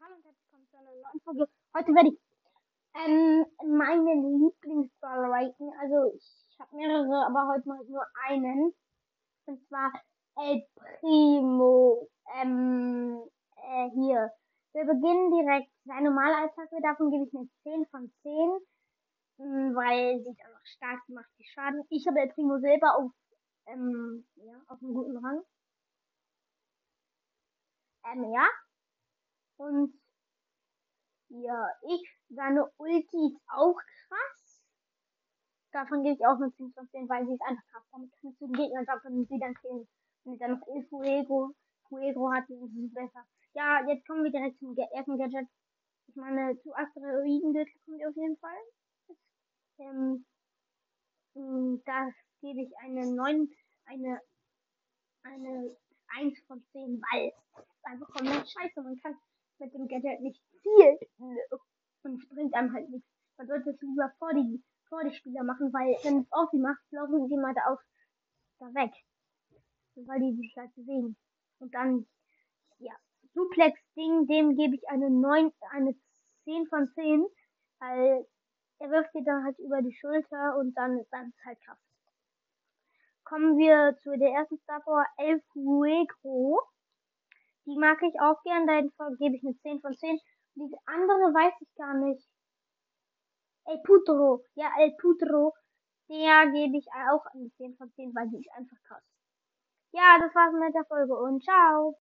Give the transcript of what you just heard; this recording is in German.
Hallo und herzlich willkommen zu einer neuen Folge. Heute werde ich ähm, meine Lieblingsbrawler raten. Also ich habe mehrere, aber heute mal nur einen. Und zwar El Primo. Ähm, äh, hier. Wir beginnen direkt. Sein normaler Attacke, davon gebe ich eine 10 von 10. Ähm, weil sie einfach stark macht, die Schaden. Ich habe El Primo selber auf, ähm, ja, auf einem guten Rang. Ähm, ja. Und ja, ich, seine Ulti ist auch krass. Davon gebe ich auch nur 10 von 10, weil sie ist einfach krass. Damit kannst du den Gegner davon sie dann killen. Wenn sie dann noch El Fuego, Fuego hat, dann ist es besser. Ja, jetzt kommen wir direkt zum ersten Gadget. Ich meine, zu Asteroidengürtel kommt auf jeden Fall. Ähm, das gebe ich eine 9, eine, eine 1 von 10, weil es einfach komplett scheiße. Man kann mit dem Gadget nicht zielt und es bringt einem halt nichts. Man sollte es lieber vor die, vor die Spieler machen, weil wenn es auf die macht, laufen die mal da auf, da weg. Weil die sich halt bewegen. Und dann, ja, Suplex-Ding, dem gebe ich eine 9, eine 10 von 10, weil er wirft dir dann halt über die Schulter und dann, dann ist halt krass. Kommen wir zu der ersten Star Power, El Fuego. Die mag ich auch gern, da gebe ich eine 10 von 10. Die andere weiß ich gar nicht. El Putro. Ja, El Putro. Der gebe ich auch eine 10 von 10, weil die ist einfach krass. Ja, das war's mit der Folge und ciao.